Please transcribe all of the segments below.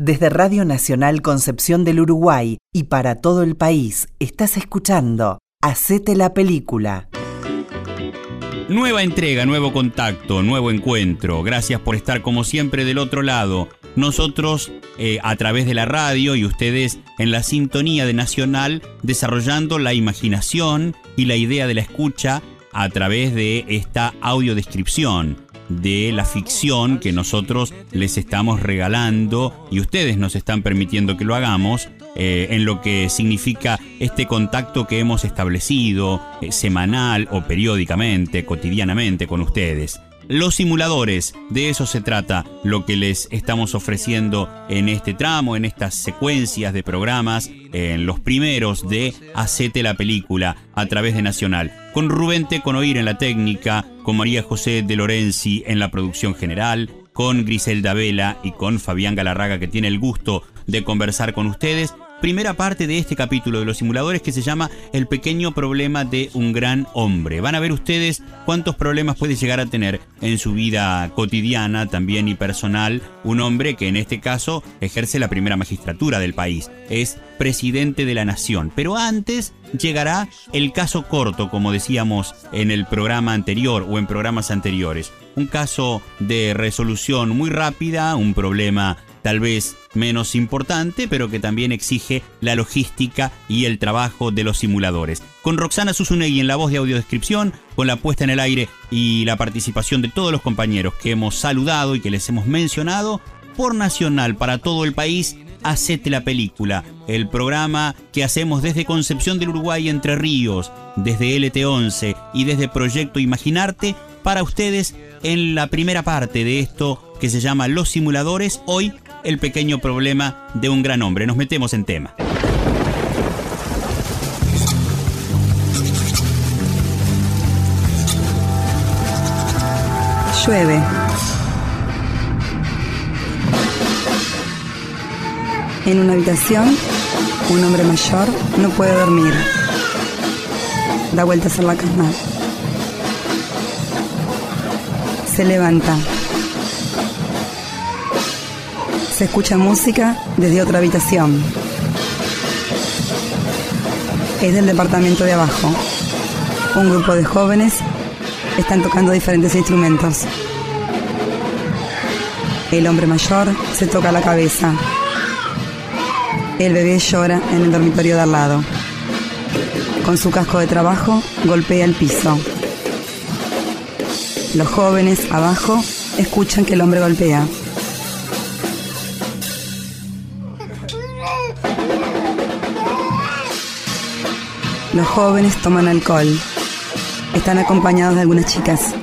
Desde Radio Nacional Concepción del Uruguay y para todo el país, estás escuchando Hacete la película. Nueva entrega, nuevo contacto, nuevo encuentro. Gracias por estar como siempre del otro lado. Nosotros eh, a través de la radio y ustedes en la sintonía de Nacional desarrollando la imaginación y la idea de la escucha a través de esta audiodescripción de la ficción que nosotros les estamos regalando y ustedes nos están permitiendo que lo hagamos eh, en lo que significa este contacto que hemos establecido eh, semanal o periódicamente, cotidianamente con ustedes. Los simuladores, de eso se trata lo que les estamos ofreciendo en este tramo, en estas secuencias de programas, en los primeros de Hacete la película a través de Nacional. Con Rubén con Oír en la técnica, con María José de Lorenzi en la producción general, con Griselda Vela y con Fabián Galarraga que tiene el gusto de conversar con ustedes primera parte de este capítulo de los simuladores que se llama El pequeño problema de un gran hombre. Van a ver ustedes cuántos problemas puede llegar a tener en su vida cotidiana también y personal un hombre que en este caso ejerce la primera magistratura del país. Es presidente de la nación. Pero antes llegará el caso corto, como decíamos en el programa anterior o en programas anteriores. Un caso de resolución muy rápida, un problema tal vez menos importante, pero que también exige la logística y el trabajo de los simuladores. Con Roxana Susunegui en la voz de audiodescripción, con la puesta en el aire y la participación de todos los compañeros que hemos saludado y que les hemos mencionado, por Nacional para todo el país, Hacete la película, el programa que hacemos desde Concepción del Uruguay Entre Ríos, desde LT11 y desde Proyecto Imaginarte para ustedes en la primera parte de esto que se llama Los Simuladores, hoy el pequeño problema de un gran hombre. Nos metemos en tema. Llueve. En una habitación, un hombre mayor no puede dormir. Da vueltas en la cama. Se levanta. Se escucha música desde otra habitación. Es del departamento de abajo. Un grupo de jóvenes están tocando diferentes instrumentos. El hombre mayor se toca la cabeza. El bebé llora en el dormitorio de al lado. Con su casco de trabajo golpea el piso. Los jóvenes abajo escuchan que el hombre golpea. Los jóvenes toman alcohol. Están acompañados de algunas chicas.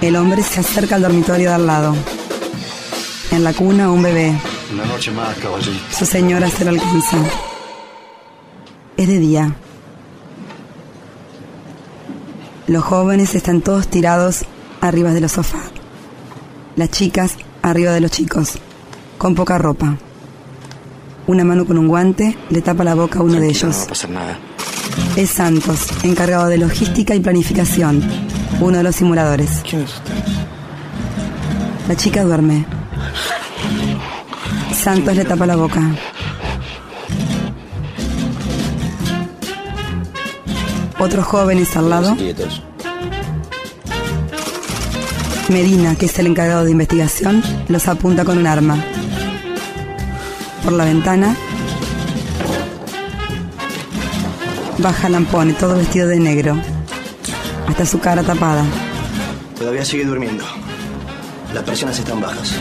El hombre se acerca al dormitorio de al lado. En la cuna un bebé. Una noche más, caballito. Su señora se lo alcanza. Es de día. Los jóvenes están todos tirados arriba de los sofás. Las chicas arriba de los chicos, con poca ropa. Una mano con un guante le tapa la boca a uno de ellos. No va a pasar nada. Es Santos, encargado de logística y planificación, uno de los simuladores. ¿Quién es usted? La chica duerme. Santos le tapa la boca. Otros jóvenes al lado. Quietos. Medina, que es el encargado de investigación, los apunta con un arma. Por la ventana baja Lampone, todo vestido de negro, hasta su cara tapada. Todavía sigue durmiendo. Las presiones están bajas.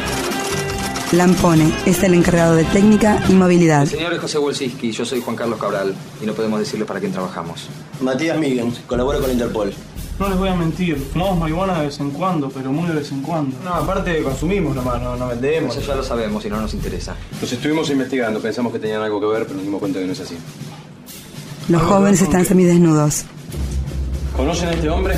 Lampone es el encargado de técnica y movilidad. El señor es José Wolsinski, yo soy Juan Carlos Cabral y no podemos decirle para quién trabajamos. Matías Miguel, colabora con Interpol. No les voy a mentir, fumamos marihuana de vez en cuando, pero muy de vez en cuando. No, aparte consumimos nomás, no, no vendemos. Eso ya lo sabemos y no nos interesa. Los estuvimos investigando, pensamos que tenían algo que ver, pero nos dimos cuenta que no es así. Los jóvenes están semidesnudos. ¿Conocen a este hombre?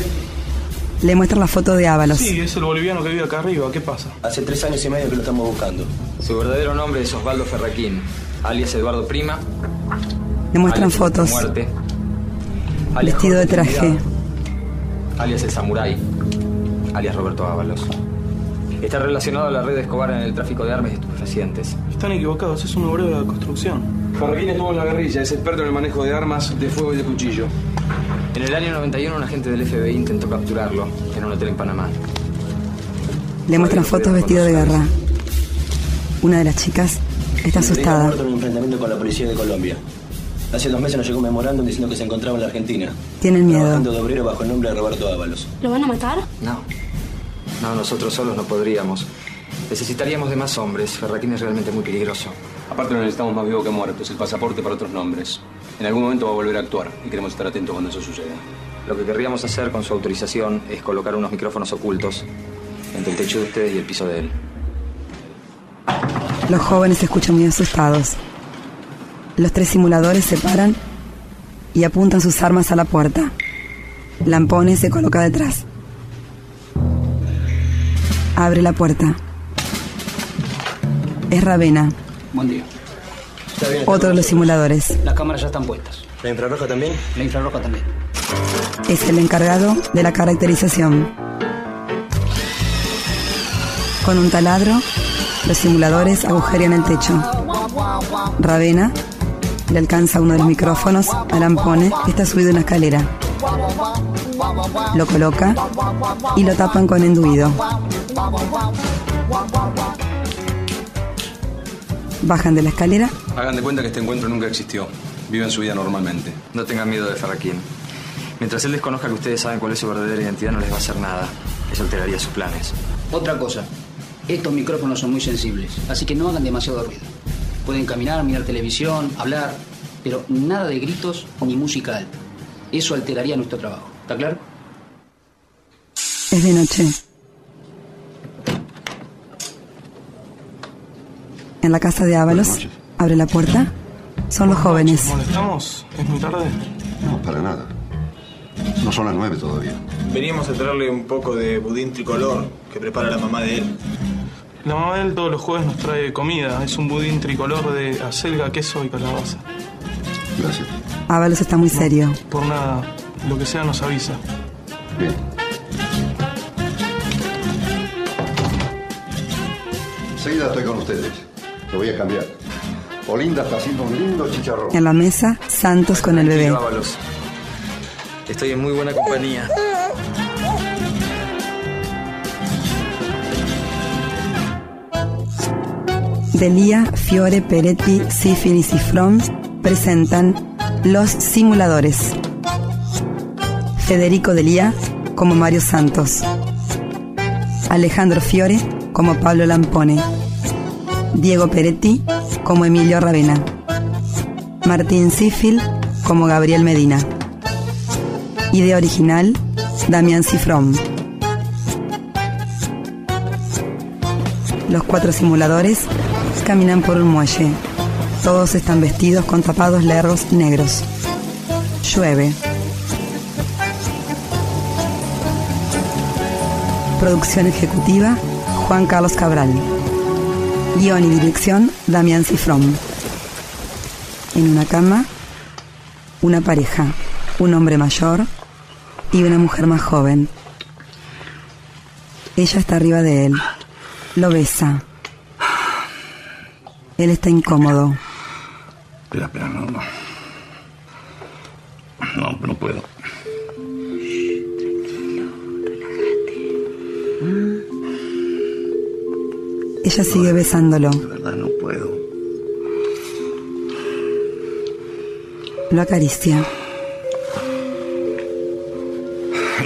Le muestran la foto de Ábalos. Sí, es el boliviano que vive acá arriba, ¿qué pasa? Hace tres años y medio que lo estamos buscando. Su verdadero nombre es Osvaldo Ferraquín, alias Eduardo Prima. Le muestran alias fotos. Muerte, alias Vestido de traje. Alias el Samurai, alias Roberto Ábalos. Está relacionado a la red de Escobar en el tráfico de armas y estupefacientes. Están equivocados, es un obrero de construcción. Farraquín estuvo en la guerrilla, es experto en el manejo de armas de fuego y de cuchillo. En el año 91 un agente del FBI intentó capturarlo en un hotel en Panamá. Le muestran fotos vestido de guerra. Una de las chicas está asustada. un enfrentamiento con la policía de Colombia. Hace dos meses nos llegó un memorándum diciendo que se encontraba en la Argentina. Tienen miedo. Trabajando de obrero bajo el nombre de Roberto Ábalos. ¿Lo van a matar? No. No, nosotros solos no podríamos. Necesitaríamos de más hombres. Ferraquín es realmente muy peligroso. Aparte no necesitamos más vivo que muerto, es el pasaporte para otros nombres. En algún momento va a volver a actuar y queremos estar atentos cuando eso suceda. Lo que querríamos hacer con su autorización es colocar unos micrófonos ocultos entre el techo de ustedes y el piso de él. Los jóvenes se escuchan muy asustados. Los tres simuladores se paran y apuntan sus armas a la puerta. Lampones se coloca detrás. Abre la puerta. Es Ravena, Buen día. otro de los simuladores. Las cámaras ya están puestas. ¿La infrarroja también? La infrarroja también. Es el encargado de la caracterización. Con un taladro, los simuladores agujerean el techo. Ravena le alcanza uno de los micrófonos a Lampone, que está subido en una escalera. Lo coloca y lo tapan con enduido. Bajan de la escalera Hagan de cuenta que este encuentro nunca existió. Viven su vida normalmente. No tengan miedo de Ferraquín. Mientras él desconozca que ustedes saben cuál es su verdadera identidad, no les va a hacer nada. Eso alteraría sus planes. Otra cosa. Estos micrófonos son muy sensibles, así que no hagan demasiado ruido. Pueden caminar, mirar televisión, hablar, pero nada de gritos ni música alta. Eso alteraría nuestro trabajo. ¿Está claro? Es de noche. En la casa de Ábalos, abre la puerta. Son los jóvenes. ¿Molestamos? ¿Es muy tarde? No, para nada. No son las nueve todavía. Veníamos a traerle un poco de budín tricolor que prepara la mamá de él. La mamá de él todos los jueves nos trae comida. Es un budín tricolor de acelga, queso y calabaza. Gracias. Ábalos está muy serio. Por nada, lo que sea nos avisa. Bien. Enseguida estoy con ustedes. Lo voy a cambiar. Olinda está haciendo un lindo chicharrón. En la mesa, Santos con el bebé. Estoy en muy buena compañía. Delia, Fiore, Peretti, Sífilis y Fromm presentan Los Simuladores. Federico Delia como Mario Santos. Alejandro Fiore como Pablo Lampone. Diego Peretti como Emilio Ravena. Martín Sifil como Gabriel Medina. Idea original, Damián Cifrón. Los cuatro simuladores caminan por un muelle. Todos están vestidos con tapados largos negros. Llueve. Producción ejecutiva, Juan Carlos Cabral. Guión y dirección, Damián Cifrón. En una cama, una pareja, un hombre mayor y una mujer más joven. Ella está arriba de él. Lo besa. Él está incómodo. Espera, espera, no, no. No, no puedo. Ella sigue besándolo. De verdad no puedo. Lo acaricia.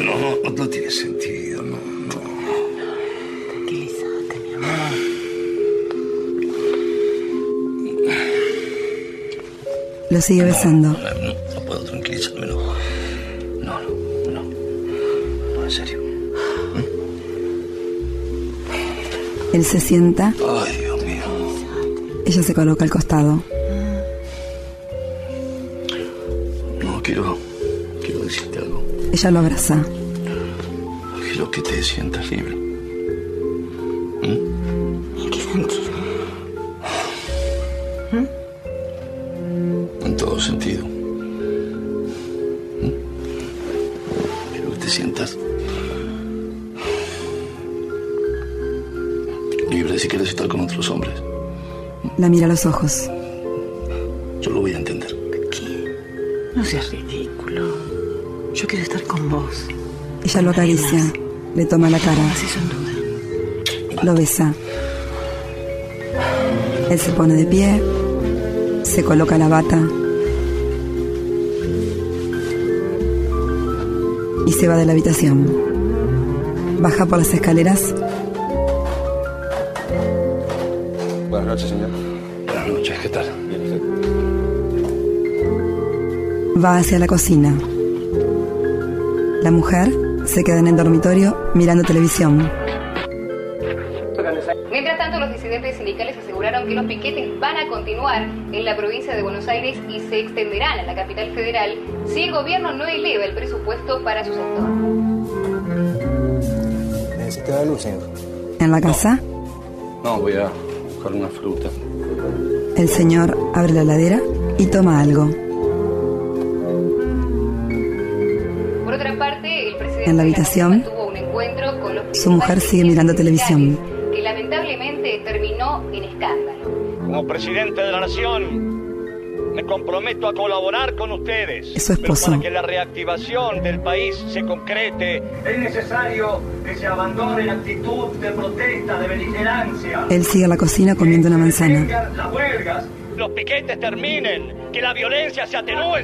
No, no tiene sentido, Lo sigue besando. No, no, no puedo tranquilizarme, no. No, no, no. No, en serio. Él se sienta. Ay, Dios mío. Ella se coloca al costado. No, quiero. Quiero decirte algo. Ella lo abraza. Quiero que te sientas libre. Sentido. ¿Mm? Quiero que te sientas si quieres estar con otros hombres, La mira a los ojos. yo lo voy a entender. No seas ridículo. Yo quiero estar con vos. Ella lo acaricia, le toma la cara, Así sin duda. lo besa. Él se pone de pie, se coloca la bata y se va de la habitación. Baja por las escaleras, Buenas noches, señor. Buenas noches, ¿qué tal? va hacia la cocina. La mujer se queda en el dormitorio mirando televisión. Mientras tanto, los disidentes sindicales aseguraron que los piquetes van a continuar en la provincia de Buenos Aires y se extenderán a la capital federal si el gobierno no eleva el presupuesto para su sector. ¿Necesita luz, señor? En la casa, No, voy a buscar una fruta. el señor abre la heladera y toma algo. Por otra parte, el presidente En la de habitación, Nación tuvo un encuentro con los Su mujer sigue mirando televisión. que lamentablemente terminó en escándalo. Como presidente de la nación, comprometo a colaborar con ustedes. Es su esposo. Pero para que la reactivación del país se concrete, es necesario que se abandone la actitud de protesta, de beligerancia. Él sigue a la cocina comiendo una manzana. Las huelgas, los piquetes terminen, que la violencia se atenúe.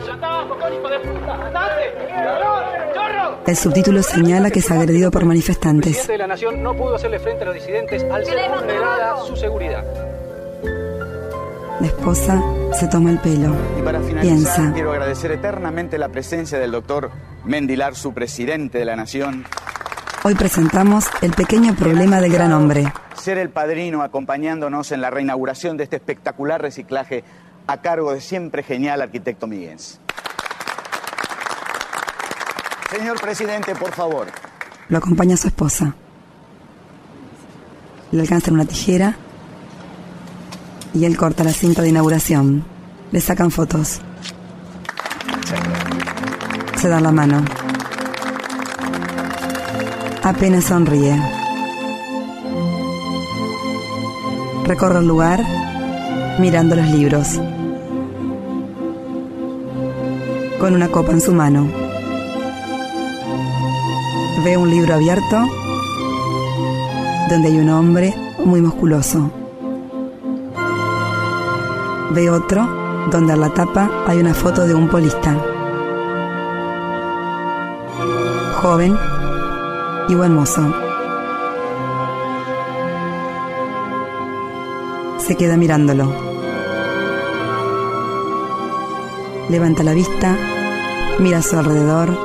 El subtítulo señala que es agredido por El manifestantes. presidente de la nación no pudo hacerle frente a los disidentes al ser vulnerada su seguridad. La esposa se toma el pelo. Y para finalizar, Piensa. quiero agradecer eternamente la presencia del doctor Mendilar, su presidente de la Nación. Hoy presentamos el pequeño problema del gran hombre. Ser el padrino acompañándonos en la reinauguración de este espectacular reciclaje a cargo de siempre genial arquitecto Miguens. Señor presidente, por favor. Lo acompaña su esposa. Le alcanzan una tijera y él corta la cinta de inauguración. Le sacan fotos. Se dan la mano. Apenas sonríe. Recorre el lugar mirando los libros. Con una copa en su mano. Ve un libro abierto donde hay un hombre muy musculoso. Ve otro donde en la tapa hay una foto de un polista. Joven y buen mozo. Se queda mirándolo. Levanta la vista, mira a su alrededor,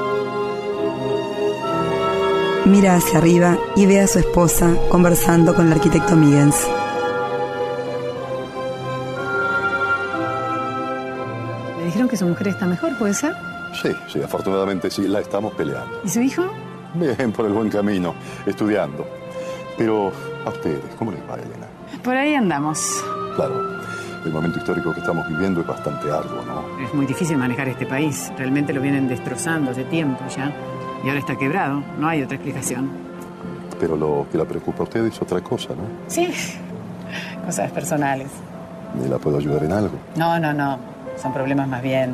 mira hacia arriba y ve a su esposa conversando con el arquitecto Miguens. Mujer está mejor, ¿puede ser? Sí, sí, afortunadamente sí, la estamos peleando. ¿Y su hijo? Bien, por el buen camino, estudiando. Pero a ustedes, ¿cómo les va, Elena? Por ahí andamos. Claro, el momento histórico que estamos viviendo es bastante arduo, ¿no? Es muy difícil manejar este país. Realmente lo vienen destrozando hace tiempo ya. Y ahora está quebrado. No hay otra explicación. Pero lo que la preocupa a ustedes es otra cosa, ¿no? Sí. Cosas personales. ¿Me la puedo ayudar en algo? No, no, no. Son problemas más bien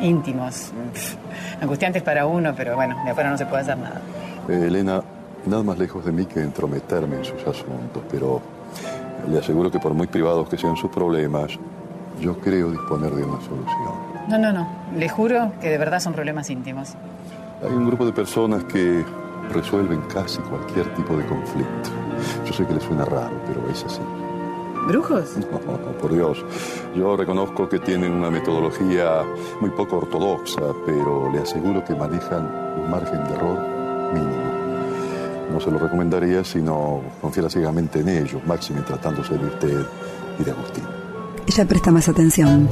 íntimos. Pff, Angustiantes para uno, pero bueno, de afuera no se puede hacer nada. Eh, Elena, nada más lejos de mí que entrometerme en sus asuntos, pero le aseguro que por muy privados que sean sus problemas, yo creo disponer de una solución. No, no, no. Le juro que de verdad son problemas íntimos. Hay un grupo de personas que resuelven casi cualquier tipo de conflicto. Yo sé que le suena raro, pero es así. ¿Brujos? No, por Dios. Yo reconozco que tienen una metodología muy poco ortodoxa, pero le aseguro que manejan un margen de error mínimo. No se lo recomendaría si no confiara ciegamente en ellos, máxime tratándose de usted y de Agustín. Ella presta más atención.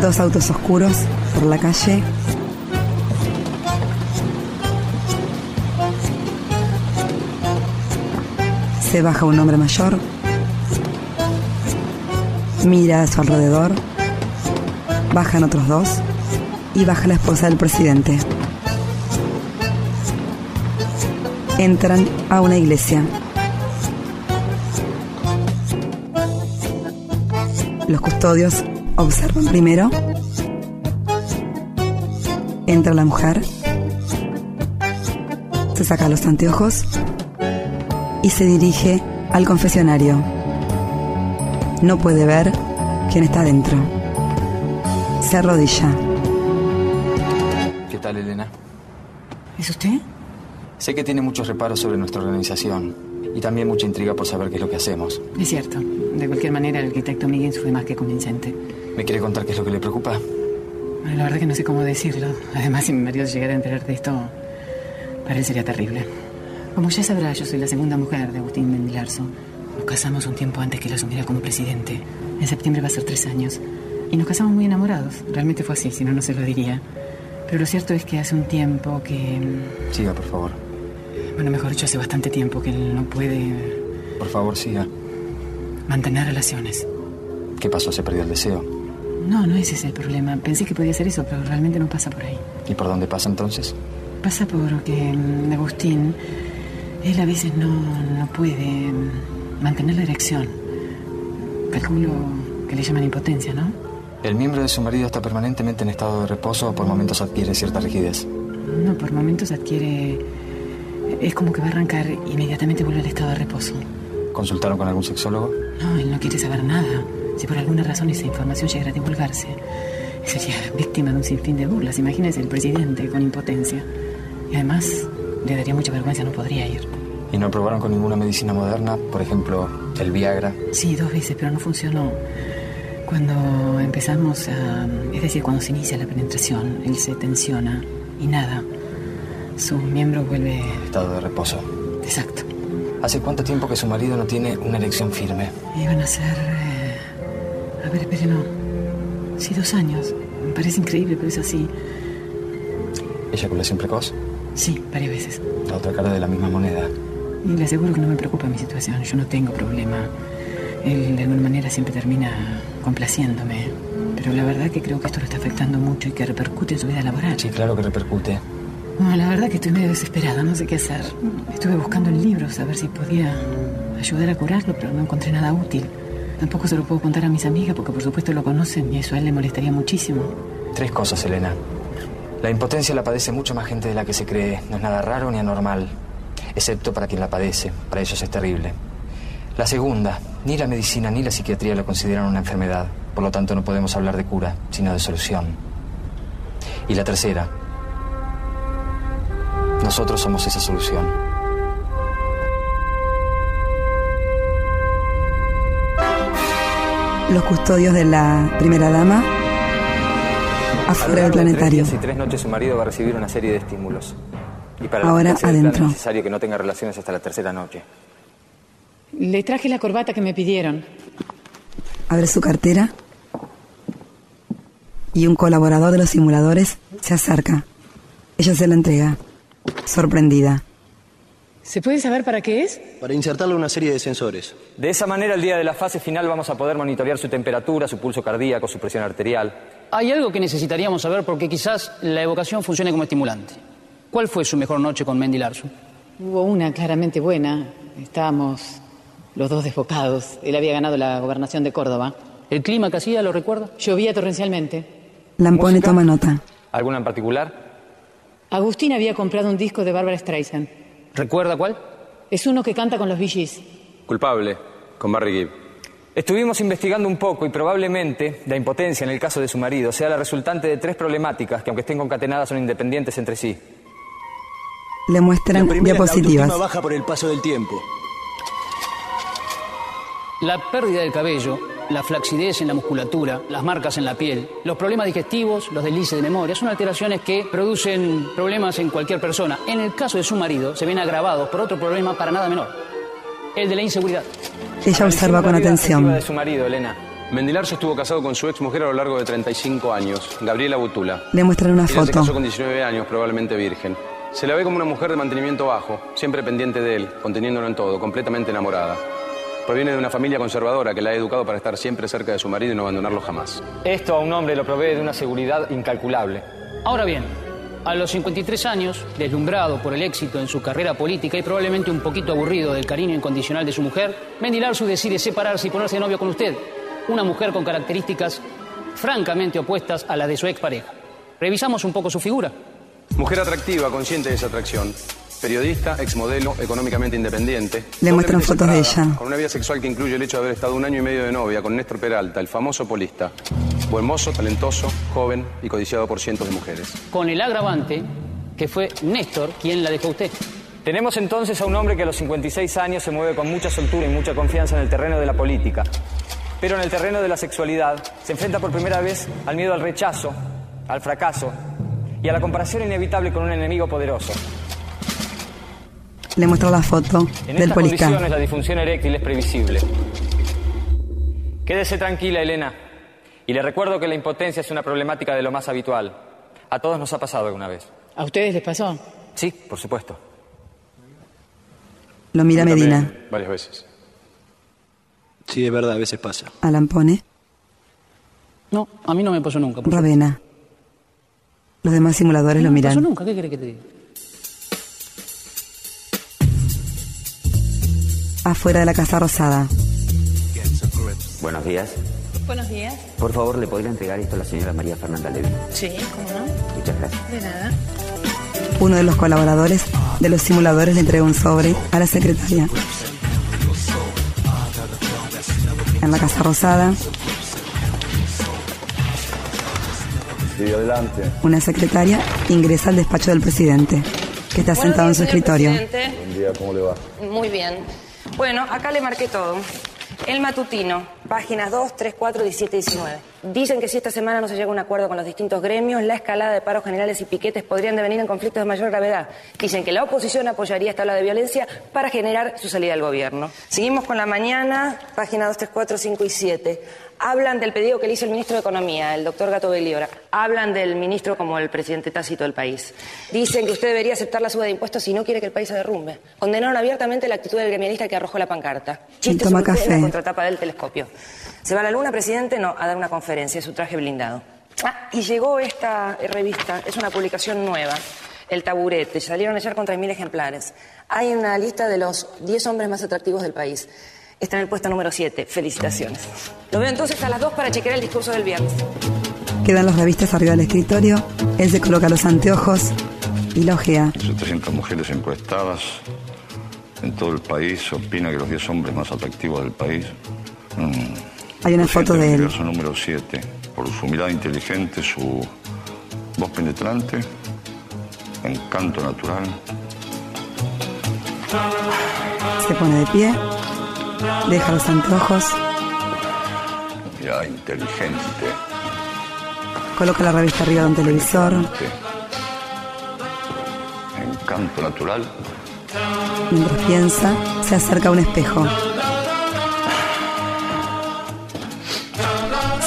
Dos autos oscuros por la calle. Se baja un hombre mayor. Mira a su alrededor. Bajan otros dos. Y baja la esposa del presidente. Entran a una iglesia. Los custodios observan primero. Entra la mujer. Se saca los anteojos y se dirige al confesionario. No puede ver quién está dentro. Se arrodilla. ¿Qué tal, Elena? ¿Es usted? Sé que tiene muchos reparos sobre nuestra organización y también mucha intriga por saber qué es lo que hacemos. Es cierto. De cualquier manera, el arquitecto Miguel fue más que convincente. ¿Me quiere contar qué es lo que le preocupa? Bueno, La verdad que no sé cómo decirlo. Además, si mi marido llegara a enterar de esto, para él sería terrible. Como ya sabrá, yo soy la segunda mujer de Agustín Mendilarzo. Nos casamos un tiempo antes que él asumiera como presidente. En septiembre va a ser tres años. Y nos casamos muy enamorados. Realmente fue así, si no, no se lo diría. Pero lo cierto es que hace un tiempo que... Siga, por favor. Bueno, mejor dicho, hace bastante tiempo que él no puede Por favor, siga. mantener relaciones. ¿Qué pasó? ¿Se perdió el deseo? No, no ese es el problema. Pensé que podía ser eso, pero realmente no pasa por ahí. ¿Y por dónde pasa entonces? Pasa porque mm, Agustín, él a veces no, no puede mantener la erección. Calculo que le llaman impotencia, ¿no? El miembro de su marido está permanentemente en estado de reposo o por momentos adquiere cierta rigidez. No, por momentos adquiere... Es como que va a arrancar y inmediatamente vuelve al estado de reposo. ¿Consultaron con algún sexólogo? No, él no quiere saber nada. Si por alguna razón esa información llegara a divulgarse, sería víctima de un sinfín de burlas. Imagínese el presidente con impotencia. Y además, le daría mucha vergüenza, no podría ir. ¿Y no probaron con ninguna medicina moderna? Por ejemplo, el Viagra. Sí, dos veces, pero no funcionó. Cuando empezamos a... Es decir, cuando se inicia la penetración, él se tensiona y nada. Su miembro vuelve... Estado de reposo. Exacto. ¿Hace cuánto tiempo que su marido no tiene una erección firme? Iban a ser... eh, A ver, espere, no. Sí, dos años. Me parece increíble, pero es así. ¿Eyaculación precoz? Sí, varias veces. La otra cara de la misma moneda. Y le aseguro que no me preocupa mi situación. Yo no tengo problema. Él de alguna manera siempre termina complaciéndome. Pero la verdad que creo que esto lo está afectando mucho y que repercute en su vida laboral. Sí, claro que repercute. La verdad que estoy medio desesperada, no sé qué hacer. Estuve buscando en libros a ver si podía ayudar a curarlo, pero no encontré nada útil. Tampoco se lo puedo contar a mis amigas porque por supuesto lo conocen y eso a él le molestaría muchísimo. Tres cosas, Elena. La impotencia la padece mucha más gente de la que se cree. No es nada raro ni anormal. Excepto para quien la padece. Para ellos es terrible. La segunda, ni la medicina ni la psiquiatría lo consideran una enfermedad. Por lo tanto, no podemos hablar de cura, sino de solución. Y la tercera, nosotros somos esa solución. Los custodios de la primera dama afuera del planetario. Y tres noches su marido va a recibir una serie de estímulos. Y para Ahora adentro. es necesario que no tenga relaciones hasta la tercera noche. Le traje la corbata que me pidieron. Abre su cartera y un colaborador de los simuladores se acerca. Ella se la entrega, sorprendida. ¿Se puede saber para qué es? Para insertarle una serie de sensores. De esa manera, el día de la fase final vamos a poder monitorear su temperatura, su pulso cardíaco, su presión arterial. Hay algo que necesitaríamos saber porque quizás la evocación funcione como estimulante. ¿Cuál fue su mejor noche con Mendy Larson? Hubo una claramente buena. Estábamos los dos desbocados. Él había ganado la gobernación de Córdoba. ¿El clima que hacía lo recuerda? Llovía torrencialmente. Lampone toma nota. ¿Alguna en particular? Agustín había comprado un disco de Barbara Streisand. ¿Recuerda cuál? Es uno que canta con los VGs. Culpable, con Barry Gibb. Estuvimos investigando un poco y probablemente la impotencia en el caso de su marido sea la resultante de tres problemáticas que aunque estén concatenadas son independientes entre sí. Le muestran La primera es la diapositivas. autoestima baja por el paso del tiempo. La pérdida del cabello, la flacidez en la musculatura, las marcas en la piel, los problemas digestivos, los deslices de memoria, son alteraciones que producen problemas en cualquier persona. En el caso de su marido, se ven agravados por otro problema para nada menor, el de la inseguridad. Ella observa con atención. de su marido, Elena. Mendilarzo estuvo casado con su ex mujer a lo largo de 35 años, Gabriela Butula. Le muestran una Ella se foto. casó con 19 años, probablemente virgen. Se la ve como una mujer de mantenimiento bajo, siempre pendiente de él, conteniéndolo en todo, completamente enamorada. Proviene de una familia conservadora que la ha educado para estar siempre cerca de su marido y no abandonarlo jamás. Esto a un hombre lo provee de una seguridad incalculable. Ahora bien, A los 53 años, deslumbrado por el éxito en su carrera política y probablemente un poquito aburrido del cariño incondicional de su mujer, Mendy Larzu decide separarse y ponerse de novio con usted, una mujer con características francamente opuestas a las de su expareja. Revisamos un poco su figura. Mujer atractiva, consciente de esa atracción. Periodista, exmodelo, económicamente independiente. Le muestran fotos de ella. Con una vida sexual que incluye el hecho de haber estado un año y medio de novia con Néstor Peralta, el famoso polista. Buen mozo, talentoso, joven y codiciado por cientos de mujeres. Con el agravante que fue Néstor quien la dejó a usted. Tenemos entonces a un hombre que a los 56 años se mueve con mucha soltura y mucha confianza en el terreno de la política. Pero en el terreno de la sexualidad se enfrenta por primera vez al miedo al rechazo, al fracaso y a la comparación inevitable con un enemigo poderoso. Le muestra la foto En del estas policán. condiciones la disfunción eréctil es previsible. Quédese tranquila, Elena. Y le recuerdo que la impotencia es una problemática de lo más habitual. A todos nos ha pasado alguna vez. ¿A ustedes les pasó? Sí, por supuesto. Lo mira Medina. Varias veces. Sí, es verdad, a veces pasa. Alan pone. No, a mí no me pasó nunca. Ravena. Los demás simuladores lo No me pasó miran. nunca, ¿qué querés que te diga? Afuera de la Casa Rosada. Buenos días. Buenos días. Por favor, ¿le podría entregar esto a la señora María Fernanda Levy? Sí, ¿cómo no? Muchas gracias. De nada. Uno de los colaboradores de los simuladores le entrega un sobre a la secretaria. En la Casa Rosada, Sí, adelante. una secretaria ingresa al despacho del presidente, que está Buenos sentado en su escritorio. presidente. Buen día, ¿cómo le va? Muy bien. Bueno, acá le marqué todo. El matutino, páginas 2, 3, 4, 17 y 19. Dicen que si esta semana no se llega a un acuerdo con los distintos gremios, la escalada de paros generales y piquetes podrían devenir en conflictos de mayor gravedad. Dicen que la oposición apoyaría esta ola de violencia para generar su salida del gobierno. Seguimos con la mañana, páginas 2, 3, 4, 5 y 7. Hablan del pedido que le hizo el ministro de Economía, el doctor Gato Belliora. Hablan del ministro como el presidente tácito del país. Dicen que usted debería aceptar la suba de impuestos si no quiere que el país se derrumbe. Condenaron abiertamente la actitud del gremialista que arrojó la pancarta. Chiste toma usted en café. la contratapa del telescopio. ¿Se va a la luna, presidente? No, a dar una conferencia, es su traje blindado. Ah, y llegó esta revista, es una publicación nueva. El taburete, salieron ayer con 3.000 ejemplares. Hay una lista de los 10 hombres más atractivos del país. Está en el puesto número 7. Felicitaciones. Lo veo entonces a las 2 para chequear el discurso del viernes. Quedan los revistas arriba del escritorio. Él se coloca los anteojos y la ojea. 700 mujeres encuestadas en todo el país opina que los 10 hombres más atractivos del país. mm, Hay una foto de él. Universo número 7. Por su mirada inteligente, su voz penetrante, encanto natural. Se pone de pie, deja los anteojos, Mirada inteligente. coloca la revista arriba de un televisor, Encanto natural. mientras piensa, se acerca a un espejo.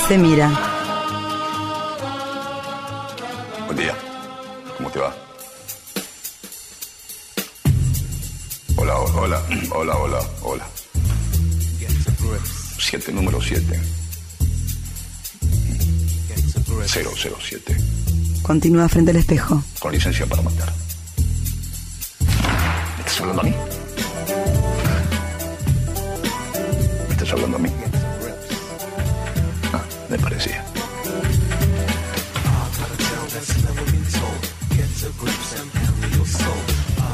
Se mira, número siete. 007. continúa frente al espejo. Con licencia para matar. ¿Me estás hablando a mí? ¿Me estás hablando a mí? Ah, me parecía.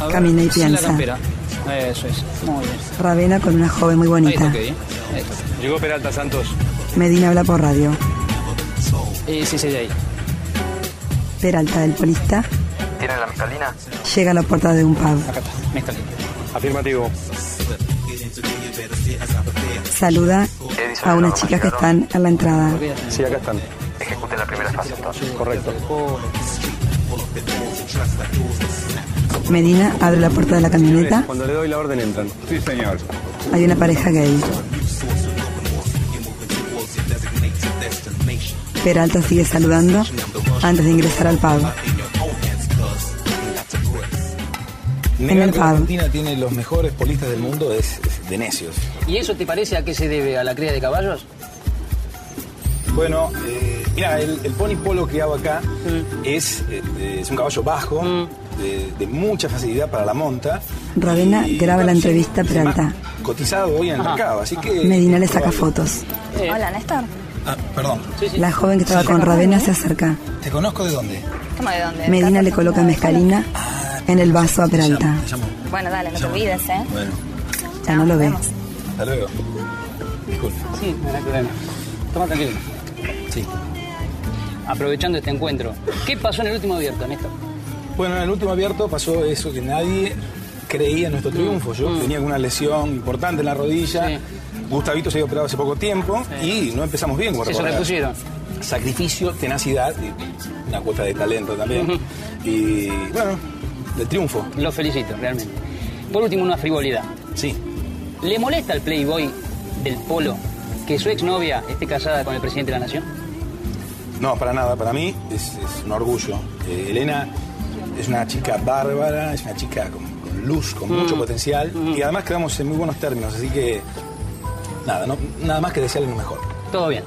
Ver, Camina y piensa. Eso es. Muy bien. Ravena con una joven muy bonita. ok. Ahí está. Llegó Peralta Santos. Medina habla por radio. Eh, sí, sí, de ahí. Peralta, el polista, ¿Tienen la mezcalina? llega a la puerta de un pub. Acá está. Mezcla Afirmativo. Saluda a unas chicas que están en la entrada. Sí, acá están. Ejecuten la primera fase entonces. Correcto. Medina abre la puerta de la camioneta. Cuando le doy la orden entran. Sí, señor. Hay una pareja gay. Peralta sigue saludando antes de ingresar al pub. En el pub. Argentina tiene los mejores polistas del mundo es, es de necios. ¿Y eso te parece a qué se debe? ¿A la cría de caballos? Bueno, eh, Mira, el, el pony polo que hago acá es, eh, es un caballo bajo, de, de mucha facilidad para la monta. Ravena Y, graba la entrevista Peralta. Cotizado hoy en el mercado, así que. Medina le saca fotos. Hola, Néstor. Ah, perdón. La joven que estaba con Ravena se acerca. ¿Te conozco de dónde? ¿Cómo de dónde? Medina le coloca mezcalina en el vaso a Peralta. Bueno, dale, no te olvides, ¿eh? Bueno, Ya no lo ve. hasta luego. Disculpe. Sí, no hay problema. Toma tranquilo. Sí. Aprovechando este encuentro, ¿qué pasó en el último abierto, Néstor? Bueno, en el último abierto pasó eso que nadie creía en nuestro triunfo. Yo tenía una lesión importante en la rodilla. Gustavito se había operado hace poco tiempo y no empezamos bien. como Se sobrepusieron. Sacrificio, tenacidad y una cuota de talento también. Y bueno, el triunfo. Lo felicito, realmente. Por último, una frivolidad. Sí. ¿Le molesta al Playboy del Polo que su exnovia esté casada con el presidente de la Nación? No, para nada. Para mí es, es un orgullo. Eh, Elena es una chica bárbara, es una chica con, con luz, con mucho Mm. potencial y además quedamos en muy buenos términos. Así que nada, no- nada más que desearle lo mejor. Todo bien.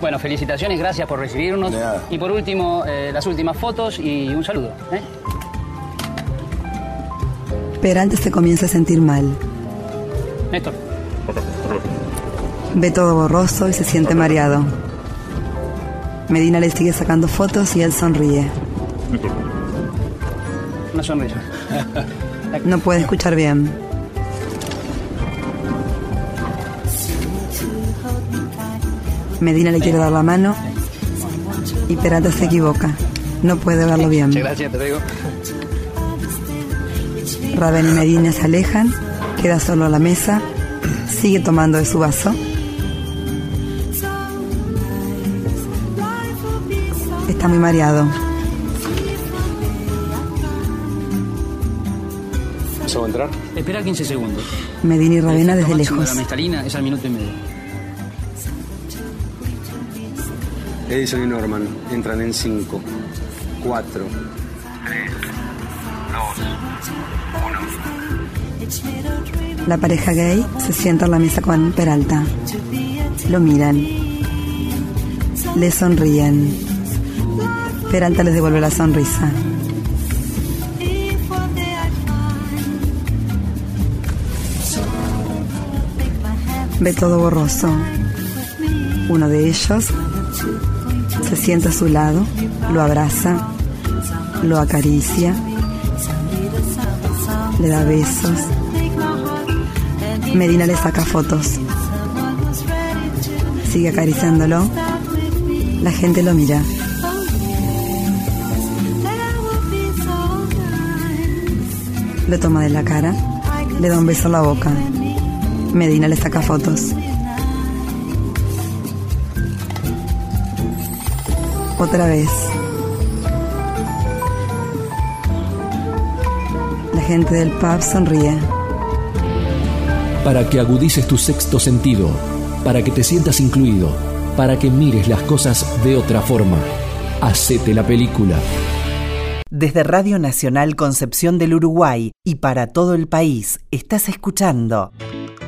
Bueno, felicitaciones, gracias por recibirnos. De nada. Y por último, eh, las últimas fotos y un saludo. ¿eh? Peralta se comienza a sentir mal. Néstor. Ve todo borroso y se siente mareado. Medina le sigue sacando fotos y él sonríe. Una sonrisa. No puede escuchar bien. Medina le quiere dar la mano y Peralta se equivoca. No puede verlo bien. Muchas gracias, te digo. Raven y Medina se alejan, queda solo a la mesa, sigue tomando de su vaso. Está muy mareado. ¿Eso a entrar? Espera 15 segundos. Medina y Ravena desde lejos. La mescalina es al minuto y medio. Edison y Norman entran en 5, 4, La pareja gay se sienta a la mesa con Peralta. Lo miran. Le sonríen. Peralta les devuelve la sonrisa. Ve todo borroso. Uno de ellos se sienta a su lado, lo abraza, lo acaricia, le da besos. Medina le saca fotos. Sigue acariciándolo. La gente lo mira. Lo toma de la cara. Le da un beso a la boca. Medina le saca fotos. Otra vez. La gente del pub sonríe. para que agudices tu sexto sentido, para que te sientas incluido, para que mires las cosas de otra forma. Hacete la película. Desde Radio Nacional Concepción del Uruguay y para todo el país, estás escuchando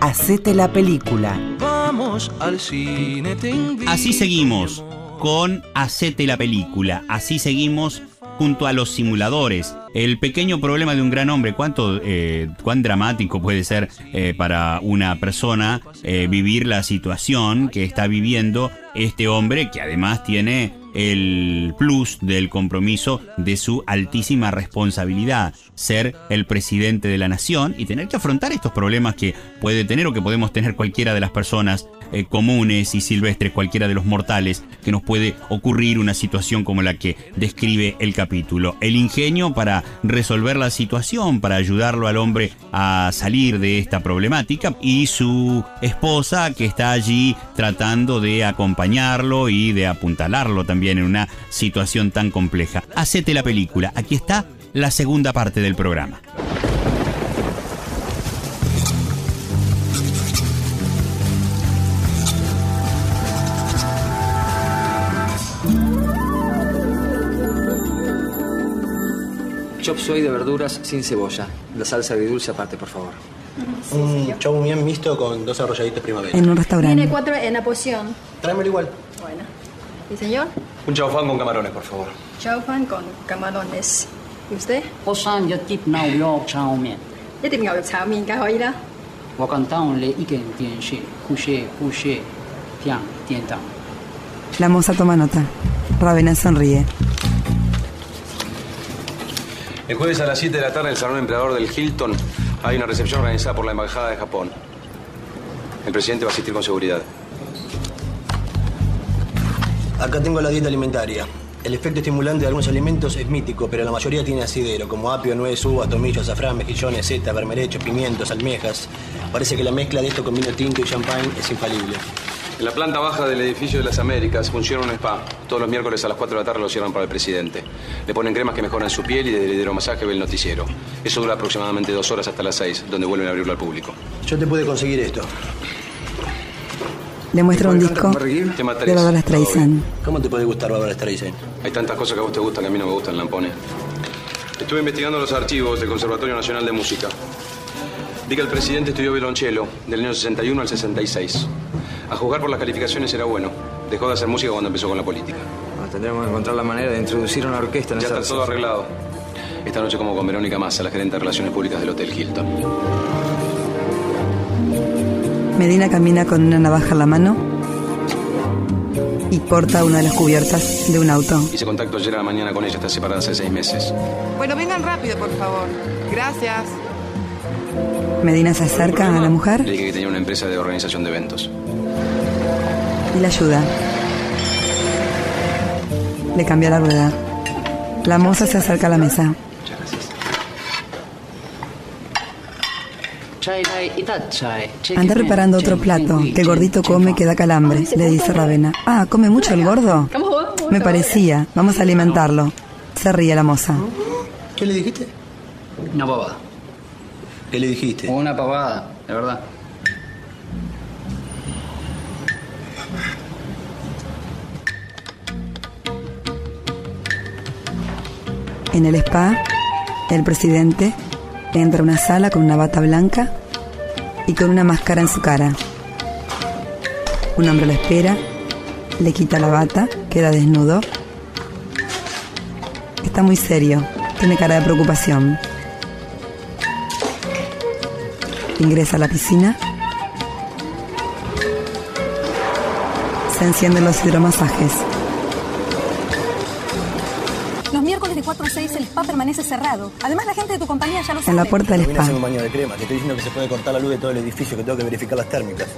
Hacete la película. Vamos al cine, te. Así seguimos con Hacete la película. Así seguimos junto a los simuladores. El pequeño problema de un gran hombre. ¿Cuánto, eh, ¿Cuán dramático puede ser eh, para una persona eh, vivir la situación que está viviendo este hombre que además tiene el plus del compromiso de su altísima responsabilidad, ser el presidente de la nación y tener que afrontar estos problemas que puede tener o que podemos tener cualquiera de las personas eh, comunes y silvestres, cualquiera de los mortales, que nos puede ocurrir una situación como la que describe el capítulo. El ingenio para resolver la situación, para ayudarlo al hombre a salir de esta problemática y su esposa que está allí tratando de acompañarlo y de apuntalarlo también en una situación tan compleja. Hacete la película. Aquí está la segunda parte del programa. Chop suey de verduras sin cebolla. La salsa agridulce aparte, por favor. Un chow bien mixto con dos arrolladitos primavera. En un restaurante. Tiene cuatro en la poción. Tráemelo igual. Bueno. ¿Y señor? Un chaufán con camarones, por favor. Chaufán con camarones. ¿Y usted? 我生一碟牛肉炒面。一碟牛肉炒面梗系可以啦。我简单你一件电视，故事故事，片电灯。 La moza toma nota. Ravena sonríe. El jueves a las 7 de la tarde en el Salón Emperador del Hilton hay una recepción organizada por la Embajada de Japón. El presidente va a asistir con seguridad. Acá tengo la dieta alimentaria. El efecto estimulante de algunos alimentos es mítico, pero la mayoría tiene asidero, como apio, nuez, uva, tomillo, azafrán, mejillones, seta, bermerecho, pimientos, almejas. Parece que la mezcla de esto con vino tinto y champán es infalible. En la planta baja del edificio de las Américas funciona un spa. Todos los miércoles a las 4 de la tarde lo cierran para el presidente. Le ponen cremas que mejoran su piel y de hidromasaje ve el noticiero. Eso dura aproximadamente dos horas hasta las 6, donde vuelven a abrirlo al público. Yo te pude conseguir esto. Le muestra un disco de 3. Barbara Streisand. ¿Cómo te puede gustar Barbara Streisand? Hay tantas cosas que a vos te gustan que a mí no me gustan, Lampone. Estuve investigando los archivos del Conservatorio Nacional de Música. Vi que el presidente estudió violonchelo del año 61 al 66. A juzgar por las calificaciones era bueno. Dejó de hacer música cuando empezó con la política. tendremos que encontrar la manera de introducir una orquesta en Ya esa está todo arreglado. Esta noche como con Verónica Massa, la gerente de Relaciones Públicas del Hotel Hilton. Medina camina con una navaja en la mano y corta una de las cubiertas de un auto. Hice contacto ayer a la mañana con ella, está separada hace seis meses. Bueno, vengan rápido, por favor. Gracias. Medina se acerca a la mujer Le dije que tenía una empresa de organización de eventos. y la ayuda. Le cambia la rueda. La moza se acerca a la mesa. Anda preparando otro plato que el gordito come que da calambre, le dice Ravena. Ah, ¿come mucho el gordo? Me parecía. Vamos a alimentarlo. Se ríe la moza. ¿Qué le dijiste? Una pavada. ¿Qué le dijiste? Una pavada, de verdad. En el spa, el presidente entra a una sala con una bata blanca y con una máscara en su cara. Un hombre lo espera, le quita la bata, queda desnudo. Está muy serio, tiene cara de preocupación. Ingresa a la piscina. Se encienden los hidromasajes. Los miércoles de 4 a 6 el permanece cerrado. Además, la gente de tu compañía ya lo sabe. En la puerta del spa. un baño de crema. Te estoy diciendo que se puede cortar la luz de todo el edificio, que tengo que verificar las térmicas.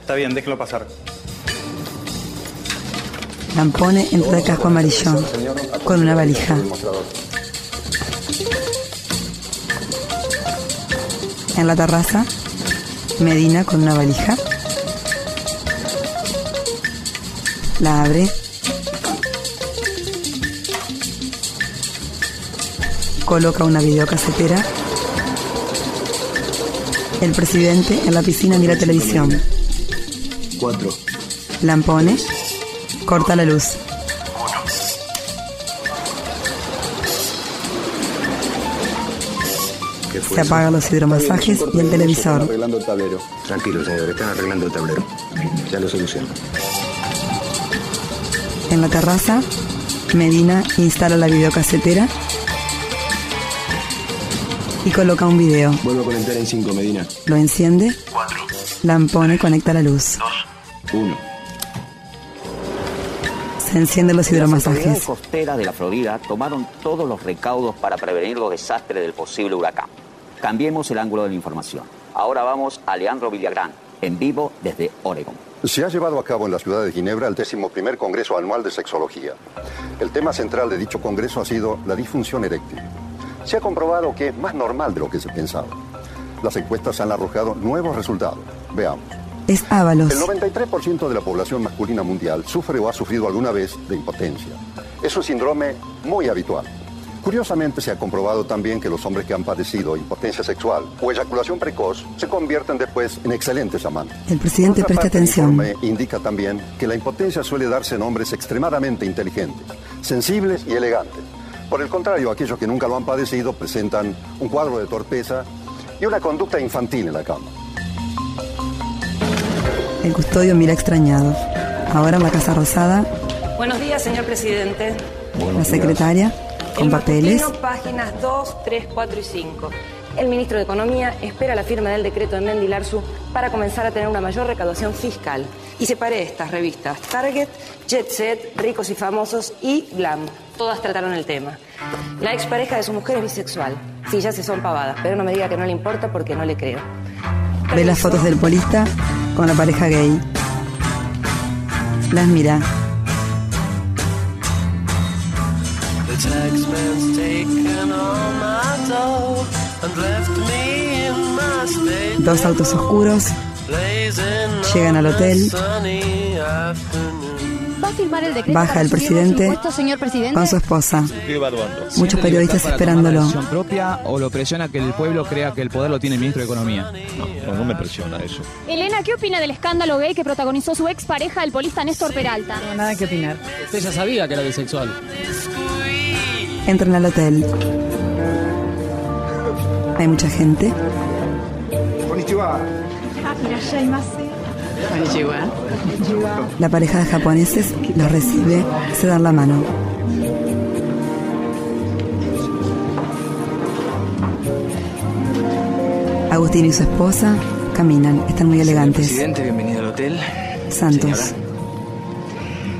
Está bien, déjelo pasar. Lampone entra de casco amarillo con una valija. En la terraza, Medina con una valija. La abre. Coloca una videocasetera. El presidente en la piscina mira televisión. Cuatro. Lampone. Corta la luz. Se apagan los hidromasajes y el televisor. arreglando el tablero. Tranquilo, señor, están arreglando el tablero. Ya lo soluciono. En la terraza, Medina instala la videocasetera y coloca un video. Vuelvo a conectar en 5, Medina. Lo enciende. Cuatro. Lampone conecta la luz. Uno. Se encienden los Las autoridades hidromasajes. costeras de la Florida tomaron todos los recaudos para prevenir los desastres del posible huracán. Cambiemos el ángulo de la información. Ahora vamos a Leandro Villagrán, en vivo desde Oregon. Se ha llevado a cabo en la ciudad de Ginebra el décimo primer Congreso Anual de Sexología. El tema central de dicho congreso ha sido la disfunción eréctil. Se ha comprobado que es más normal de lo que se pensaba. Las encuestas han arrojado nuevos resultados. Veamos. Es Ábalos. El 93% de la población masculina mundial sufre o ha sufrido alguna vez de impotencia. Es un síndrome muy habitual. Curiosamente se ha comprobado también que los hombres que han padecido impotencia sexual o eyaculación precoz se convierten después en excelentes amantes. El presidente presta atención. informe indica también que la impotencia suele darse en hombres extremadamente inteligentes, sensibles y elegantes. Por el contrario, aquellos que nunca lo han padecido presentan un cuadro de torpeza y una conducta infantil en la cama. El custodio mira extrañado. Ahora en la Casa Rosada, Buenos días, señor presidente. La secretaria, con El papeles. páginas 2, 3, 4 y 5. El ministro de Economía espera la firma del decreto de Mendilarzu para comenzar a tener una mayor recaudación fiscal. Y separé estas revistas Target, Jet Set, Ricos y Famosos y Glam. Todas trataron el tema. La expareja de su mujer es bisexual. Sí, ya se son pavadas, pero no me diga que no le importa porque no le creo. Ve las fotos del polista con la pareja gay. Las mira. The taxman's taken all my dough and left me in my state. Dos autos oscuros. Blazing Llegan al hotel. sunny afternoon. ¿Va a firmar el decreto Baja el presidente impuestos, señor presidente? con su esposa. Muchos periodistas esperándolo. propia o lo presiona que el pueblo crea que el poder lo tiene el ministro de Economía? No, no me presiona eso. Elena, ¿qué opina del escándalo gay que protagonizó su expareja, el polista Néstor Peralta? No, nada que opinar. Usted ya sabía que era bisexual. Entran al hotel. Hay mucha gente. La pareja de japoneses los recibe, se dan la mano. Agustín y su esposa caminan, están muy elegantes. Presidente, bienvenido al hotel. Santos. Señora.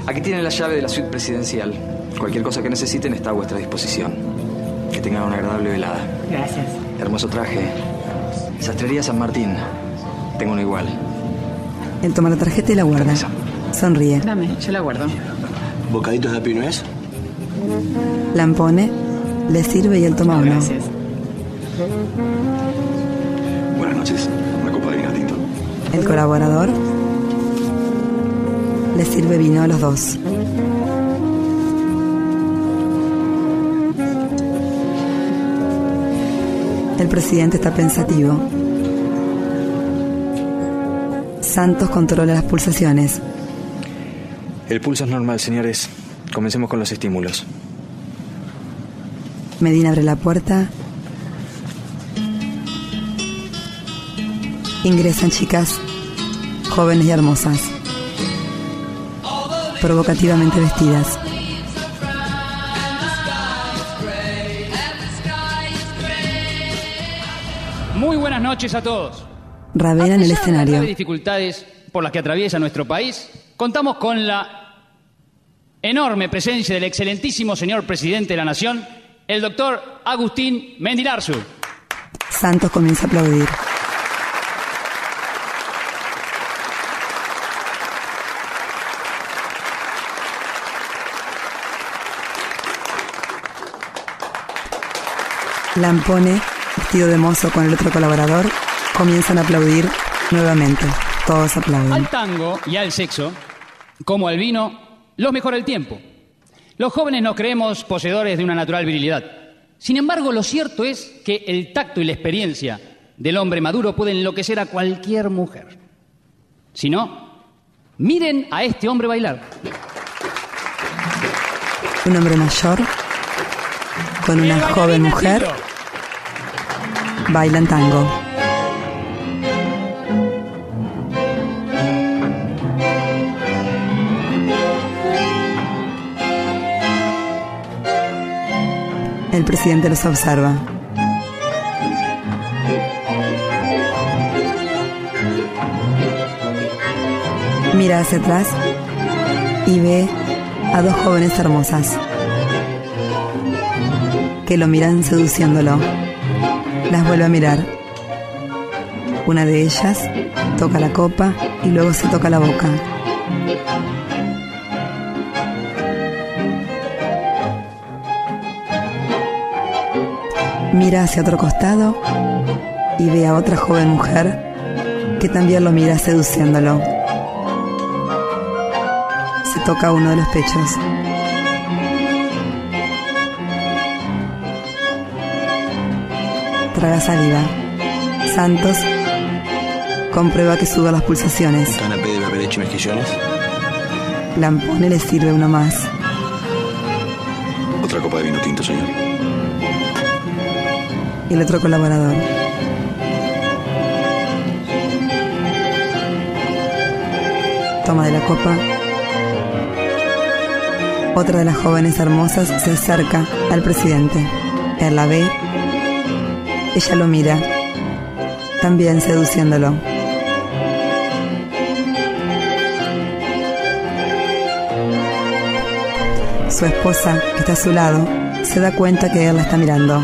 Aquí tienen la llave de la suite presidencial. Cualquier cosa que necesiten está a vuestra disposición. Que tengan una agradable velada. Gracias. Hermoso traje. Sastrería San Martín. Tengo uno igual. Él toma la tarjeta y la guarda. Sonríe. Dame, yo la guardo. ¿Bocaditos de apio no es? La pone, le sirve y él toma uno. Gracias. Buenas noches. Una copa de vino tinto. El colaborador le sirve vino a los dos. El presidente está pensativo. Santos controla las pulsaciones. El pulso es normal, señores. Comencemos con los estímulos. Medina abre la puerta. Ingresan chicas, jóvenes y hermosas, provocativamente vestidas. Noches a todos. Ravena en el las escenario. graves dificultades por las que atraviesa nuestro país, contamos con la enorme presencia del excelentísimo señor presidente de la Nación, el doctor Agustín Mendilarzu. Santos comienza a aplaudir. Lampone, vestido de mozo con el otro colaborador, comienzan a aplaudir nuevamente. Todos aplauden. Al tango y al sexo, como al vino, los mejora el tiempo. Los jóvenes nos creemos poseedores de una natural virilidad. Sin embargo, lo cierto es que el tacto y la experiencia del hombre maduro pueden enloquecer a cualquier mujer. Si no, miren a este hombre bailar. Un hombre mayor con una joven mujer bailan tango. El presidente los observa. Mira hacia atrás y ve a dos jóvenes hermosas que lo miran seduciéndolo. Las vuelve a mirar. Una de ellas toca la copa y luego se toca la boca. Mira hacia otro costado y ve a otra joven mujer que también lo mira seduciéndolo. Se toca uno de los pechos. Traga saliva. Santos comprueba que sube las pulsaciones. Canapé de berberecho y mejillones. Lampone le sirve uno más. Otra copa de vino tinto, señor. Y el otro colaborador. Toma de la copa. Otra de las jóvenes hermosas se acerca al presidente. Él la ve. Ella lo mira, también seduciéndolo. Su esposa, que está a su lado, se da cuenta que él la está mirando.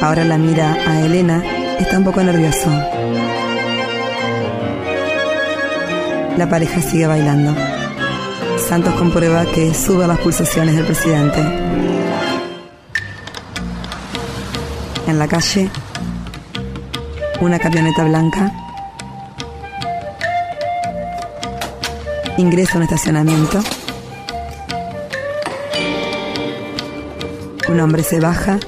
Ahora la mira a Elena, está un poco nervioso. La pareja sigue bailando. Santos comprueba que sube las pulsaciones del presidente. En la calle, una camioneta blanca ingresa a un estacionamiento. Un hombre se baja,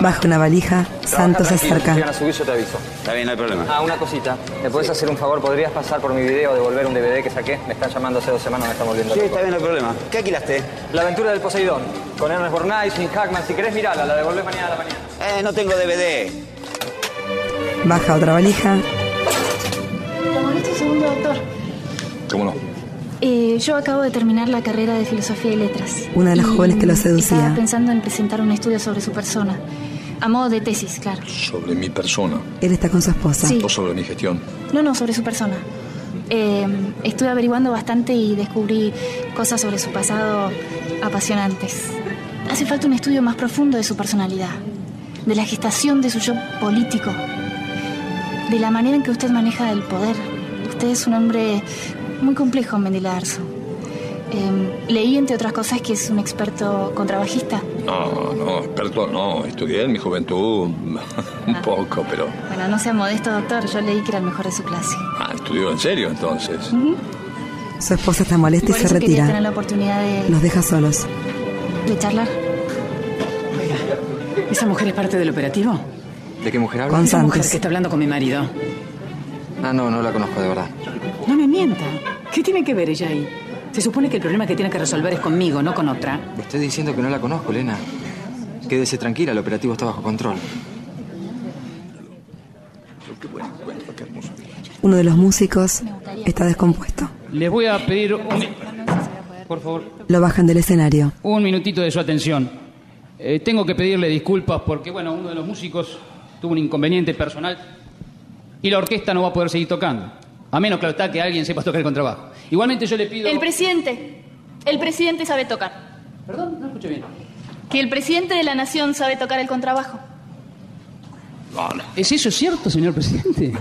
baja una valija, Santos se Tranquilo, acerca. llegan a subir, yo te aviso. Está bien, no hay problema. Ah, una cosita. ¿Me puedes hacer un favor? ¿Podrías pasar por mi video, devolver un DVD que saqué? Me están llamando hace dos semanas, me están volviendo Sí, está bien, no hay problema. ¿Qué alquilaste? La aventura del Poseidón. Con Ernest Borgnine, Jim Hackman. Si querés, mirala. La devolvé mañana a la mañana. Eh, no tengo DVD. Baja otra valija, ¿Lo molesto un segundo, doctor? ¿Cómo no? Eh, yo acabo de terminar la carrera de Filosofía y Letras. una de las Y jóvenes que lo Estaba seducía. pensando en presentar un estudio sobre su persona. A modo de tesis, claro. Sobre mi persona. Él está con su esposa. Sí. O sobre mi gestión. No, no, sobre su persona. Eh, estuve averiguando bastante y descubrí cosas sobre su pasado apasionantes. Hace falta un estudio más profundo de su personalidad, de la gestación de su yo político, de la manera en que usted maneja el poder. Usted es un hombre muy complejo, Mendilarzo. Eh, leí, entre otras cosas, que es un experto contrabajista. No, no, experto no. Estudié en mi juventud un poco, pero... Bueno, no sea modesto, doctor. Yo leí que era el mejor de su clase. Ah, estudió en serio entonces. Su esposa está molesta y Por se quería tener retira. la oportunidad de, Los deja solos. de charlar. ¿Esa mujer es parte del operativo? ¿De qué mujer habla? Con Esa mujer que está hablando con mi marido. Ah, no, no la conozco de verdad. No me mienta. ¿Qué tiene que ver ella ahí? Se supone que el problema que tiene que resolver es conmigo, no con otra. Le estoy diciendo que no la conozco, Elena. Quédese tranquila, el operativo está bajo control. Uno de los músicos está descompuesto. Les voy a pedir, un- por favor, Lo bajan del escenario. un minutito de su atención. Eh, tengo que pedirle disculpas porque, bueno, uno de los músicos tuvo un inconveniente personal y la orquesta no va a poder seguir tocando. A menos, claro está, que alguien sepa tocar el contrabajo. Igualmente yo le pido... El presidente. El presidente sabe tocar. Perdón, no escuché bien. Que el presidente de la nación sabe tocar el contrabajo. ¿Es eso cierto, señor presidente?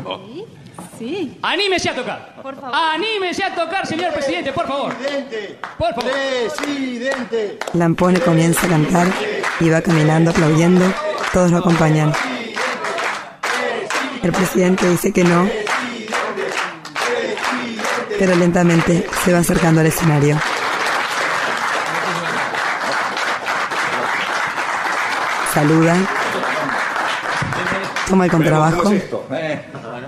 Sí. ¡Anímese a tocar! Por favor. ¡Anímese a tocar, señor presidente, por favor! Por favor. Presidente. Lampone comienza a cantar y va caminando aplaudiendo. Todos lo acompañan. El presidente dice que no, pero lentamente se va acercando al escenario. Saluda, toma el contrabajo, ¿Cómo es esto? Eh,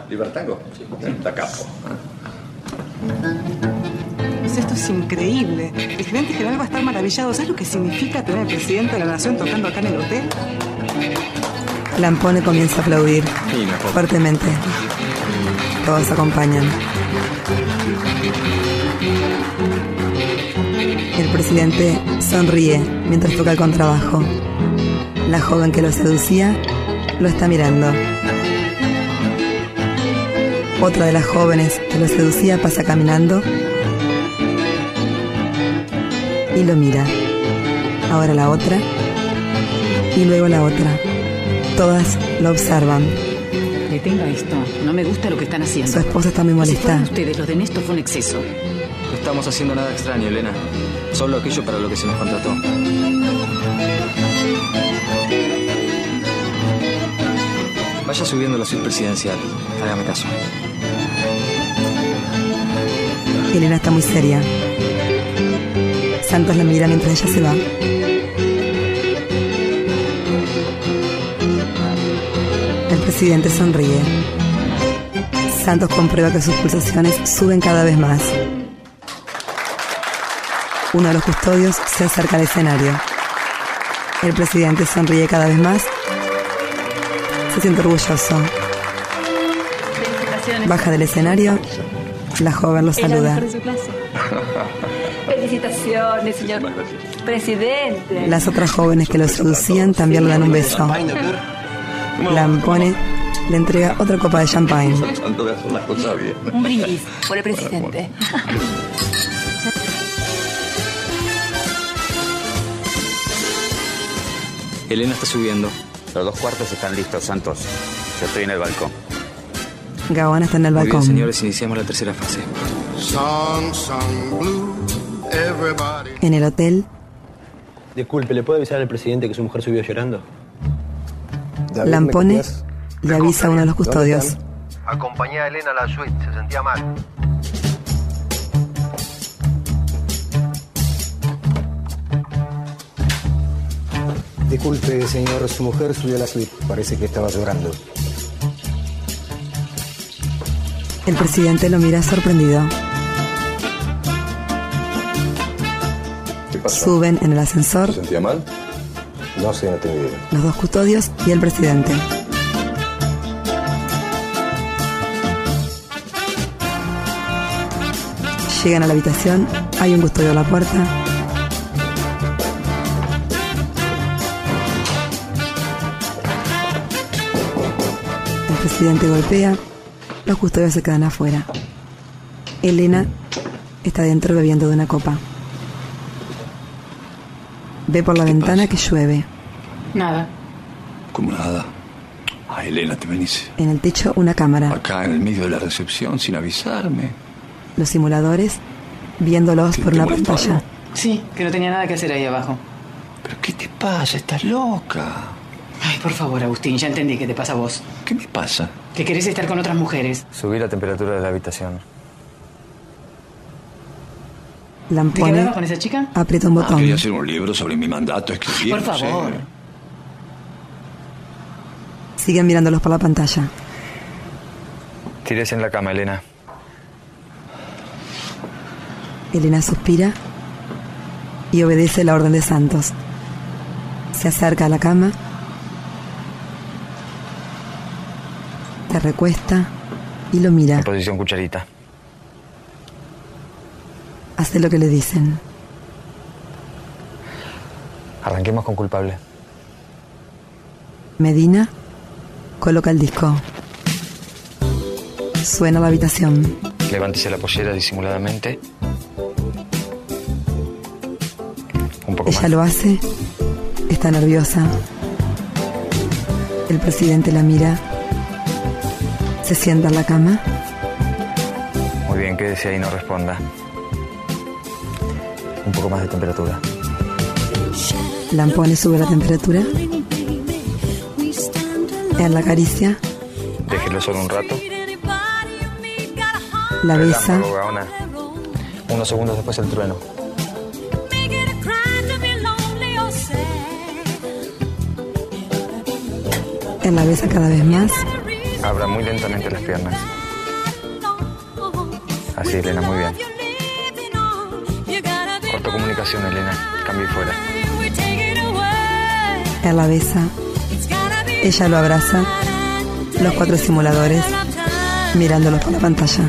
Libertango. Está capo. Pues esto es increíble. El gerente general va a estar maravillado. ¿Sabes lo que significa tener al presidente de la nación tocando acá en el hotel? Lampone comienza a aplaudir fuertemente. Todos acompañan. El presidente sonríe mientras toca el contrabajo. La joven que lo seducía lo está mirando. Otra de las jóvenes que lo seducía pasa caminando y lo mira. Ahora la otra y luego la otra. Todas lo observan. Detenga esto. No me gusta lo que están haciendo. Su esposa está muy Si molesta. fueron ustedes, los de Néstor fue un exceso. No estamos haciendo nada extraño, Elena. Solo aquello para lo que se nos contrató. Vaya subiendo la suite presidencial. Hágame caso. Elena está muy seria. Santos la mira mientras ella se va. Presidente sonríe. Santos comprueba que sus pulsaciones suben cada vez más. Uno de los custodios se acerca al escenario. El presidente sonríe cada vez más. Se siente orgulloso. Felicitaciones. Baja del escenario. La joven lo saluda. Felicitaciones, señor presidente. Las otras jóvenes que lo seducían también le dan un beso. Lampone le entrega otra copa de champagne. Un brindis por el presidente. Elena está subiendo. Los dos cuartos están listos, Santos. Yo estoy en el balcón. Gaona está en el Muy bien, balcón. señores, iniciamos la tercera fase. Song, song blue, everybody. En el hotel, Disculpe, ¿le puede avisar al presidente que su mujer subió llorando? Lampone le avisa a uno de los custodios. Acompañé a Elena a la suite, se sentía mal. Disculpe, señor, su mujer subió a la suite. Parece que estaba llorando. El presidente lo mira sorprendido. ¿Qué pasó? Suben en el ascensor ¿Se sentía mal? No sé, no tengo idea. los dos custodios y el presidente. Llegan a la habitación, hay un custodio a la puerta. El presidente golpea, los custodios se quedan afuera. Elena está dentro bebiendo de una copa. Ve por la ventana que llueve. Nada. Como nada. Ah, Elena, te venís En el techo una cámara. acá en el medio de la recepción sin avisarme. Los simuladores viéndolos por una pantalla. Sí, que no tenía nada que hacer ahí abajo. ¿Pero qué te pasa? ¿Estás loca? Ay, por favor, Agustín, ya entendí qué te pasa a vos. ¿Qué me pasa? Que querés estar con otras mujeres. Subí la temperatura de la habitación. ¿De qué Lampone con esa chica? aprieta un Ah, botón. quería hacer un libro sobre mi mandato escribir. Por no sé. favor. Siguen mirándolos por la pantalla. Tírese en la cama, Elena. Elena suspira y obedece la orden de Santos. Se acerca a la cama, se recuesta y lo mira. En posición cucharita. Hace lo que le dicen. Arranquemos con culpable. Medina coloca el disco. Suena la habitación. Levántese la pollera disimuladamente. Un poco Ella más. lo hace. Está nerviosa. El presidente la mira. Se sienta en la cama. Muy bien, quédese ahí, no responda. Poco más de temperatura. Lampone sube la temperatura. Él la acaricia. Déjelo solo un rato. La besa. Unos segundos después el trueno. Él la besa cada vez más. Abra muy lentamente las piernas. Así, Elena, muy bien. Elena. Cambio fuera. Él besa. Ella lo abraza. Los cuatro simuladores mirándolos por la pantalla.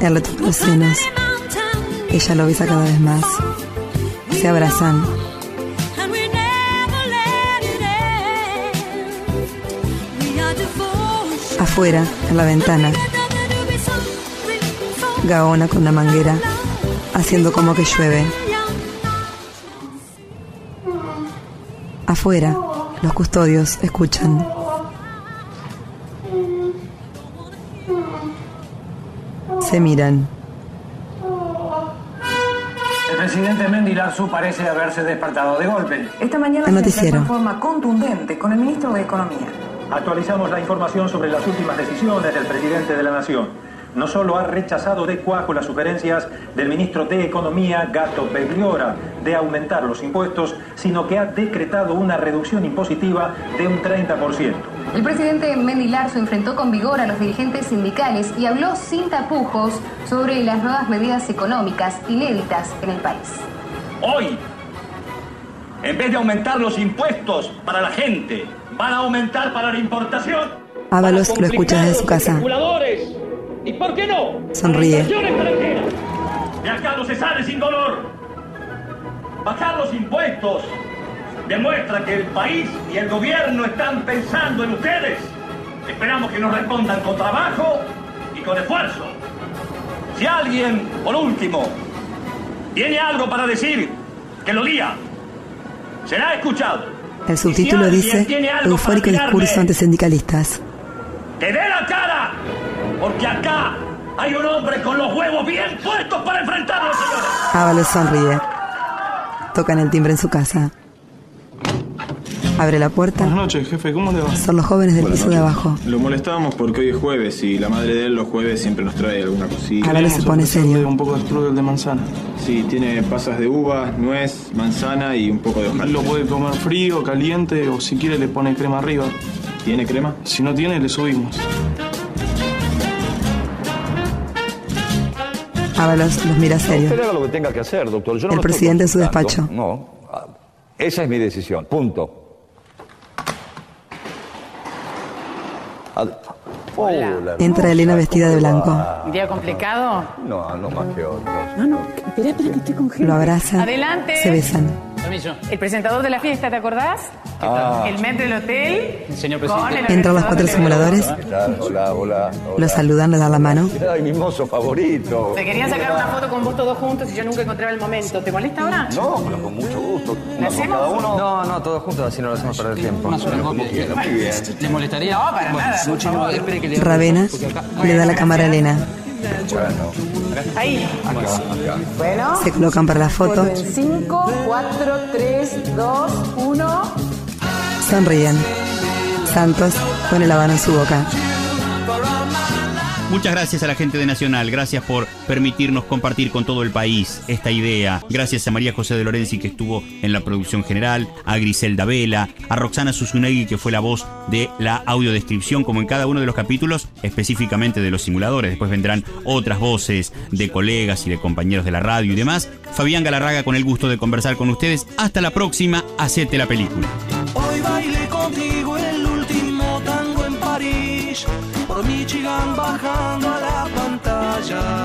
Él toca los senos. Ella lo besa cada vez más. Se abrazan. Afuera, en la ventana, Gaona con una manguera, haciendo como que llueve. Afuera, los custodios escuchan. Se miran. El presidente Mendy Larzu parece haberse despertado de golpe. Esta mañana El se noticiero. forma contundente con el ministro de Economía. Actualizamos la información sobre las últimas decisiones del presidente de la Nación. No solo ha rechazado de cuajo las sugerencias del ministro de Economía, Gato Begliora, de aumentar los impuestos, sino que ha decretado una reducción impositiva de un 30%. El presidente Mendy Larzo enfrentó con vigor a los dirigentes sindicales y habló sin tapujos sobre las nuevas medidas económicas inéditas en el país. Hoy, En vez de aumentar los impuestos para la gente, van a aumentar para la importación. Ábalos lo escucha desde su casa. ¿Y por qué no? Sonríe. De acá no se sale sin dolor. Bajar los impuestos demuestra que el país y el gobierno están pensando en ustedes. Esperamos que nos respondan con trabajo y con esfuerzo. Si alguien, por último, tiene algo para decir, que lo diga. Será escuchado. El subtítulo Si dice Eufórico discurso ante sindicalistas. ¡Que dé la cara! Porque acá hay un hombre con los huevos bien puestos para enfrentarlo, señores. Ábalos sonríe. Tocan el timbre en su casa. Abre la puerta. Buenas noches, jefe, ¿cómo le va? Son los jóvenes del Buenas piso de abajo. Lo molestábamos porque hoy es jueves y la madre de él los jueves siempre nos trae alguna cosita. Ábalos se pone serio. Un poco de strudel de manzana. Sí, tiene pasas de uva, nuez, manzana y un poco de hojalata. Lo puede comer frío, caliente o si quiere le pone crema arriba. ¿Tiene crema? Si no tiene, le subimos. Ábalos los mira serio. Usted haga lo que tenga que hacer, doctor. Yo no El presidente en su despacho. No, ah, esa es mi decisión. Punto. Hola. Entra Elena vestida de blanco. ¿Un día complicado? No, no más que otros. No, no, espera, espera que estoy congelado. Lo abraza. Adelante. Se besan. Permiso. El presentador de la fiesta, ¿te acordás? Ah. El metro del hotel. Señor Con el Entran los cuatro simuladores. Hola, hola. hola. Lo saludan, le dan la mano. Ay, mi mozo favorito. Se querían sacar una foto con vos todos juntos y yo nunca encontraba el momento. ¿Te molesta ahora? No, pero con mucho gusto. ¿La Una con hacemos? cada uno. No, no, todos juntos, así no lo hacemos perder tiempo. Una sola copia. Muy bien. ¿Le molestaría? No, para Bueno, nada, por mucho Ravena le da la cámara a Elena. Ahí. Bueno. Se colocan para la foto. en 5, 4, 3, 2, 1. Sonríen. Santos pone la mano en su boca. Muchas gracias a la gente de Nacional, gracias por permitirnos compartir con todo el país esta idea. Gracias a María José de Lorenzi que estuvo en la producción general, a Griselda Vela, a Roxana Susunegui que fue la voz de la audiodescripción como en cada uno de los capítulos, específicamente de los simuladores. Después vendrán otras voces de colegas y de compañeros de la radio y demás. Fabián Galarraga con el gusto de conversar con ustedes. Hasta la próxima, hacete la película. Hoy bailé contigo el último tango en París, Michigan bajando a la pantalla.